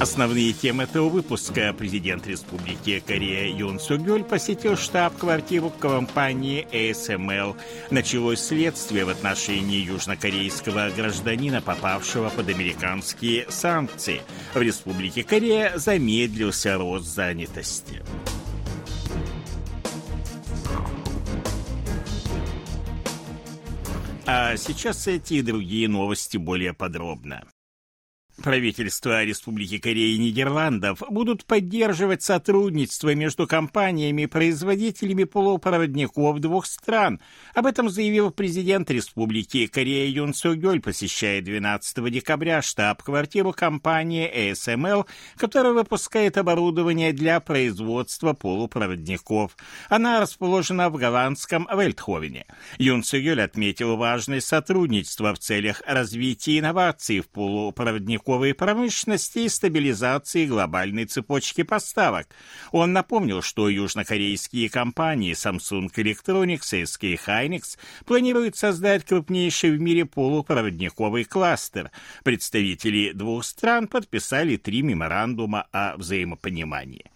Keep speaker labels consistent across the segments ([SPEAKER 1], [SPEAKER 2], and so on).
[SPEAKER 1] Основные темы этого выпуска. Президент Республики Корея Юн Сугёль посетил штаб-квартиру компании ASML. Началось следствие в отношении южнокорейского гражданина, попавшего под американские санкции. В Республике Корея замедлился рост занятости. А сейчас эти и другие новости более подробно. Правительства Республики Кореи и Нидерландов будут поддерживать сотрудничество между компаниями и производителями полупроводников двух стран. Об этом заявил президент Республики Корея Юн Согёль, посещая 12 декабря штаб-квартиру компании ASML, которая выпускает оборудование для производства полупроводников. Она расположена в голландском Вельтховене. Юн Согёль отметил важность сотрудничества в целях развития инноваций в полупроводниках стрелковой промышленности и стабилизации глобальной цепочки поставок. Он напомнил, что южнокорейские компании Samsung Electronics и SK Hynix планируют создать крупнейший в мире полупроводниковый кластер. Представители двух стран подписали три меморандума о взаимопонимании.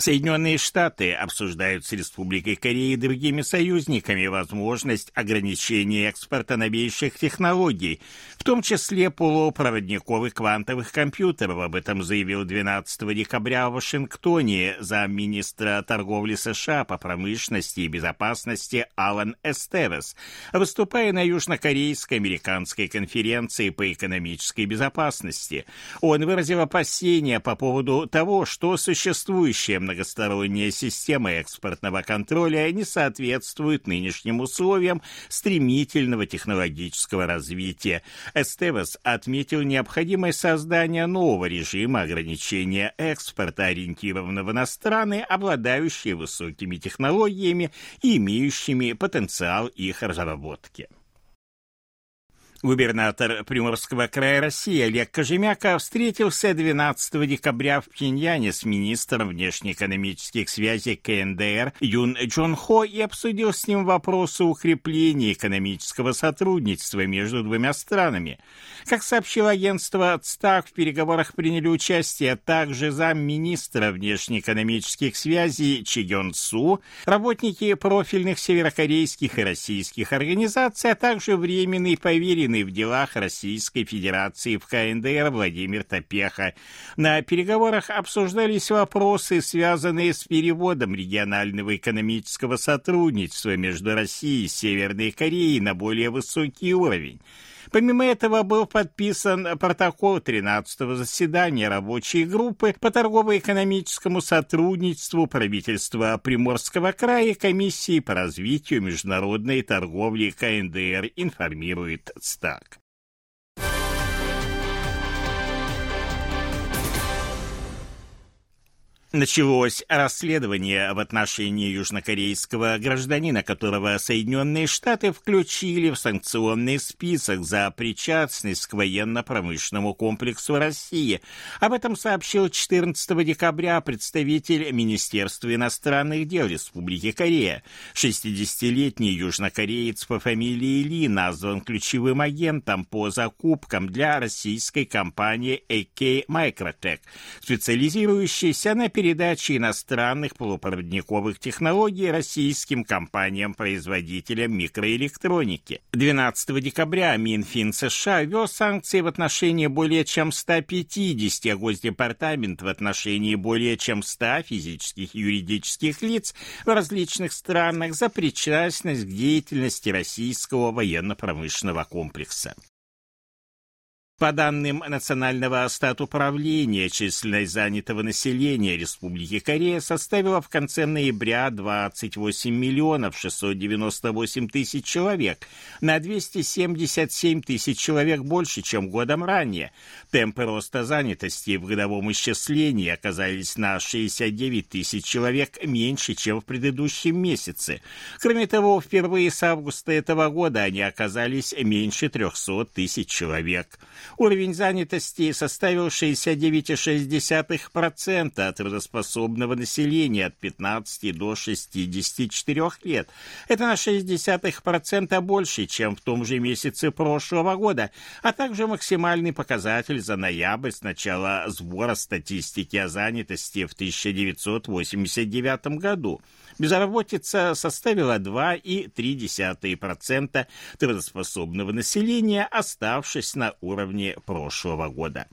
[SPEAKER 1] Соединенные Штаты обсуждают с Республикой Кореи и другими союзниками возможность ограничения экспорта новейших технологий, в том числе полупроводниковых квантовых компьютеров. Об этом заявил 12 декабря в Вашингтоне замминистра торговли США по промышленности и безопасности Алан Эстевес, выступая на южнокорейской американской конференции по экономической безопасности. Он выразил опасения по поводу того, что существующая многосторонняя система экспортного контроля не соответствует нынешним условиям стремительного технологического развития. Эстевес отметил необходимость создания нового режима ограничения экспорта, ориентированного на страны, обладающие высокими технологиями и имеющими потенциал их разработки. Губернатор Приморского края России Олег Кожемяка встретился 12 декабря в Пхеньяне с министром внешнеэкономических связей КНДР Юн Джон Хо и обсудил с ним вопросы укрепления экономического сотрудничества между двумя странами. Как сообщило агентство ЦТАК, в переговорах приняли участие также замминистра внешнеэкономических связей Чи Гён Су, работники профильных северокорейских и российских организаций, а также временный поверенный замешанный в делах Российской Федерации в КНДР Владимир Топеха. На переговорах обсуждались вопросы, связанные с переводом регионального экономического сотрудничества между Россией и Северной Кореей на более высокий уровень. Помимо этого был подписан протокол 13-го заседания рабочей группы по торгово-экономическому сотрудничеству правительства Приморского края комиссии по развитию международной торговли КНДР, информирует СТАК. Началось расследование в отношении южнокорейского гражданина, которого Соединенные Штаты включили в санкционный список за причастность к военно-промышленному комплексу России. Об этом сообщил 14 декабря представитель Министерства иностранных дел Республики Корея. 60-летний южнокореец по фамилии Ли назван ключевым агентом по закупкам для российской компании AK Microtech, специализирующейся на передачи иностранных полупроводниковых технологий российским компаниям-производителям микроэлектроники. 12 декабря Минфин США ввел санкции в отношении более чем 150, а Госдепартамент в отношении более чем 100 физических и юридических лиц в различных странах за причастность к деятельности российского военно-промышленного комплекса. По данным Национального статуправления, численность занятого населения Республики Корея составила в конце ноября 28 миллионов 698 тысяч человек, на 277 тысяч человек больше, чем годом ранее. Темпы роста занятости в годовом исчислении оказались на 69 тысяч человек меньше, чем в предыдущем месяце. Кроме того, впервые с августа этого года они оказались меньше 300 тысяч человек. Уровень занятости составил 69,6% от трудоспособного населения от 15 до 64 лет. Это на 0,6% больше, чем в том же месяце прошлого года, а также максимальный показатель за ноябрь с начала сбора статистики о занятости в 1989 году. Безработица составила 2,3% трудоспособного населения, оставшись на уровне прошлого года.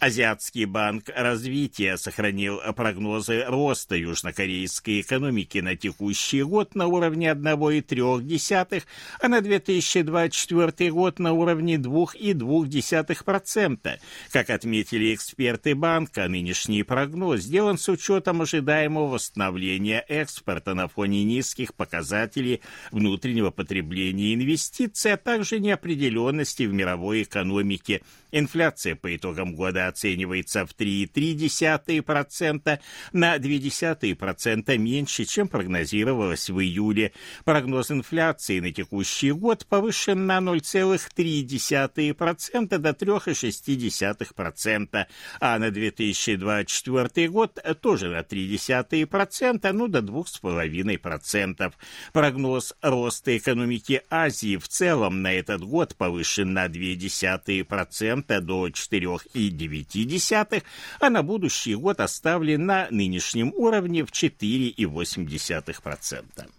[SPEAKER 1] Азиатский банк развития сохранил прогнозы роста южнокорейской экономики на текущий год на уровне 1,3, а на 2024 год на уровне 2,2%. Как отметили эксперты банка, нынешний прогноз сделан с учетом ожидаемого восстановления экспорта на фоне низких показателей внутреннего потребления и инвестиций, а также неопределенности в мировой экономике. Инфляция по итогам года оценивается в 3,3% на 0,2% меньше, чем прогнозировалось в июле. Прогноз инфляции на текущий год повышен на 0,3% до 3,6%, а на 2024 год тоже на 0,3%, ну до 2,5%. Прогноз роста экономики Азии в целом на этот год повышен на 0,2% до 4,9%. 0,9, а на будущий год оставлен на нынешнем уровне в 4,8%.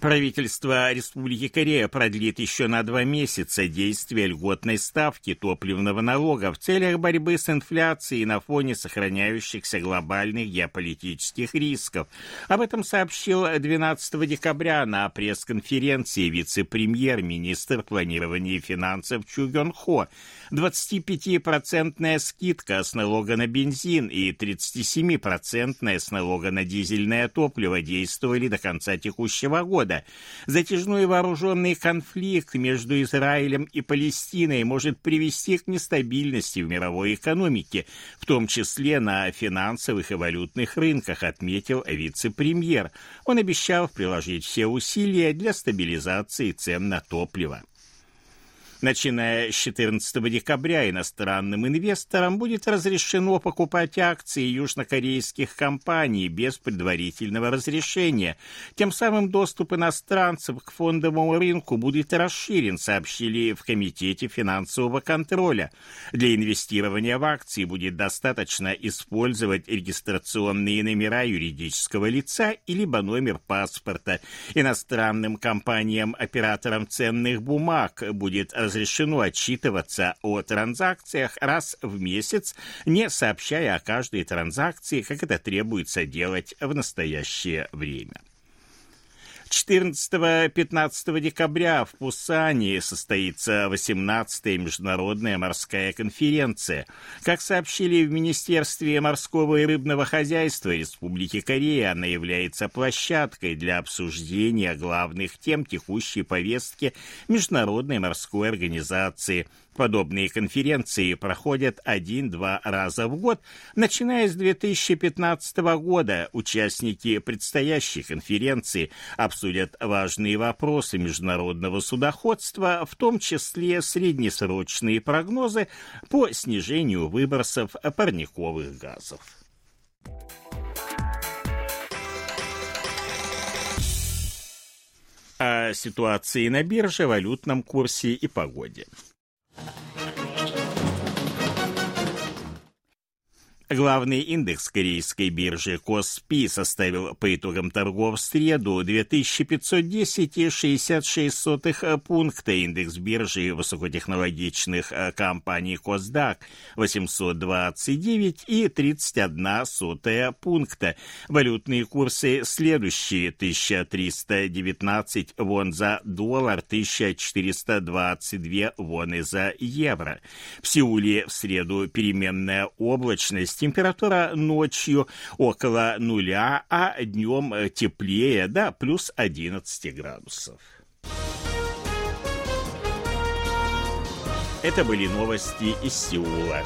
[SPEAKER 1] Правительство Республики Корея продлит еще на два месяца действие льготной ставки топливного налога в целях борьбы с инфляцией на фоне сохраняющихся глобальных геополитических рисков. Об этом сообщил 12 декабря на пресс-конференции вице-премьер-министр планирования и финансов Чу Гён Хо. 25-процентная скидка с налога на бензин и 37-процентная с налога на дизельное топливо действовали до конца текущего года года. Затяжной вооруженный конфликт между Израилем и Палестиной может привести к нестабильности в мировой экономике, в том числе на финансовых и валютных рынках, отметил вице-премьер. Он обещал приложить все усилия для стабилизации цен на топливо. Начиная с 14 декабря иностранным инвесторам будет разрешено покупать акции южнокорейских компаний без предварительного разрешения. Тем самым доступ иностранцев к фондовому рынку будет расширен, сообщили в Комитете финансового контроля. Для инвестирования в акции будет достаточно использовать регистрационные номера юридического лица и номер паспорта. Иностранным компаниям-операторам ценных бумаг будет разрешено отчитываться о транзакциях раз в месяц, не сообщая о каждой транзакции, как это требуется делать в настоящее время. 14-15 декабря в Пусане состоится 18-я международная морская конференция. Как сообщили в Министерстве морского и рыбного хозяйства Республики Корея, она является площадкой для обсуждения главных тем текущей повестки Международной морской организации – Подобные конференции проходят один-два раза в год. Начиная с 2015 года участники предстоящей конференции обсудят важные вопросы международного судоходства, в том числе среднесрочные прогнозы по снижению выбросов парниковых газов. О ситуации на бирже, валютном курсе и погоде. Uh-huh. Главный индекс корейской биржи Коспи составил по итогам торгов в среду 2510,66 пункта. Индекс биржи высокотехнологичных э, компаний Косдак 829,31 пункта. Валютные курсы следующие. 1319 вон за доллар, 1422 воны за евро. В Сеуле в среду переменная облачность Температура ночью около нуля, а днем теплее, да, плюс 11 градусов. Это были новости из Сеула.